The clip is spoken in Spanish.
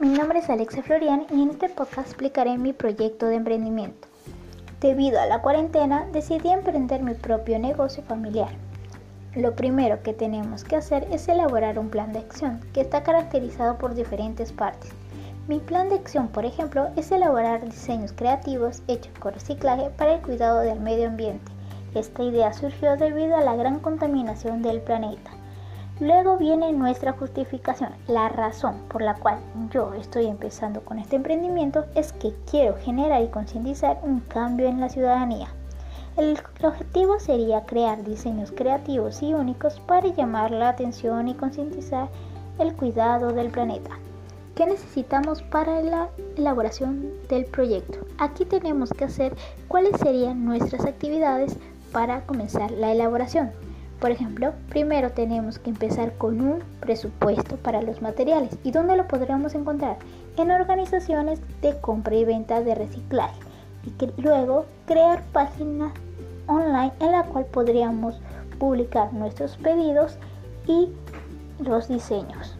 mi nombre es Alexa Florian y en este podcast explicaré mi proyecto de emprendimiento. Debido a la cuarentena, decidí emprender mi propio negocio familiar. Lo primero que tenemos que hacer es elaborar un plan de acción que está caracterizado por diferentes partes. Mi plan de acción, por ejemplo, es elaborar diseños creativos hechos con reciclaje para el cuidado del medio ambiente. Esta idea surgió debido a la gran contaminación del planeta. Luego viene nuestra justificación. La razón por la cual yo estoy empezando con este emprendimiento es que quiero generar y concientizar un cambio en la ciudadanía. El objetivo sería crear diseños creativos y únicos para llamar la atención y concientizar el cuidado del planeta. ¿Qué necesitamos para la elaboración del proyecto? Aquí tenemos que hacer cuáles serían nuestras actividades para comenzar la elaboración. Por ejemplo, primero tenemos que empezar con un presupuesto para los materiales. ¿Y dónde lo podremos encontrar? En organizaciones de compra y venta de reciclaje. Y luego crear páginas online en la cual podríamos publicar nuestros pedidos y los diseños.